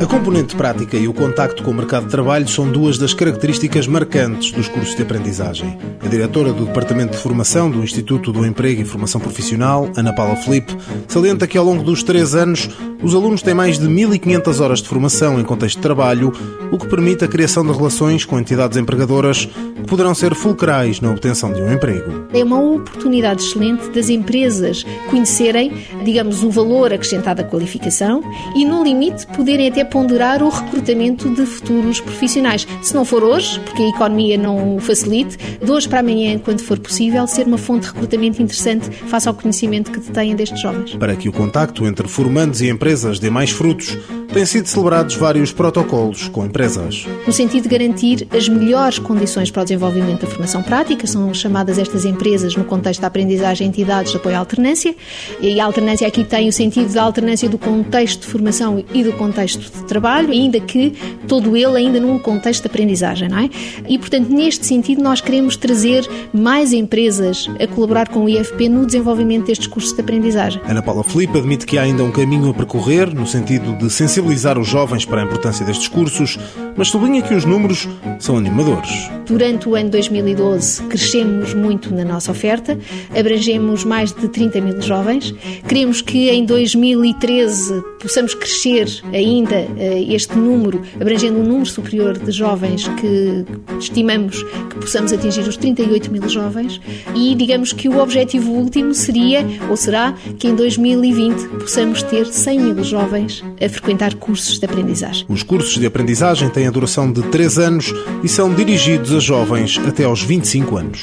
A componente prática e o contacto com o mercado de trabalho são duas das características marcantes dos cursos de aprendizagem. A diretora do Departamento de Formação do Instituto do Emprego e Formação Profissional, Ana Paula Felipe, salienta que ao longo dos três anos os alunos têm mais de 1.500 horas de formação em contexto de trabalho, o que permite a criação de relações com entidades empregadoras que poderão ser fulcrais na obtenção de um emprego. É uma oportunidade excelente das empresas conhecerem, digamos, o valor acrescentado à qualificação e, no limite, poderem até ponderar o recrutamento de futuros profissionais. Se não for hoje, porque a economia não o facilite, de hoje para amanhã, quando for possível, ser uma fonte de recrutamento interessante face ao conhecimento que detêm destes jovens. Para que o contacto entre formandos e empresas dê mais frutos, têm sido celebrados vários protocolos com empresas. No sentido de garantir as melhores condições para o desenvolvimento da formação prática, são chamadas estas empresas, no contexto da aprendizagem, entidades de apoio à alternância, e a alternância aqui tem o sentido da alternância do contexto de formação e do contexto de trabalho, ainda que todo ele ainda num contexto de aprendizagem, não é? E, portanto, neste sentido, nós queremos trazer mais empresas a colaborar com o IFP no desenvolvimento destes cursos de aprendizagem. Ana Paula Felipe admite que há ainda um caminho a percorrer, no sentido de sensibilizar os jovens para a importância destes cursos, mas sublinha que os números são animadores. Durante o ano 2012, crescemos muito na nossa oferta, abrangemos mais de 30 mil jovens. Queremos que em 2013 possamos crescer ainda este número, abrangendo um número superior de jovens que estimamos que possamos atingir os 38 mil jovens. E digamos que o objetivo último seria, ou será, que em 2020 possamos ter 100 mil jovens a frequentar cursos de aprendizagem. Os cursos de aprendizagem têm a duração de 3 anos e são dirigidos a jovens até aos 25 anos.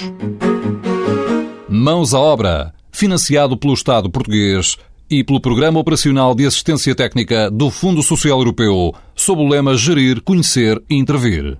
Mãos à obra, financiado pelo Estado português e pelo Programa Operacional de Assistência Técnica do Fundo Social Europeu, sob o lema Gerir, Conhecer e Intervir.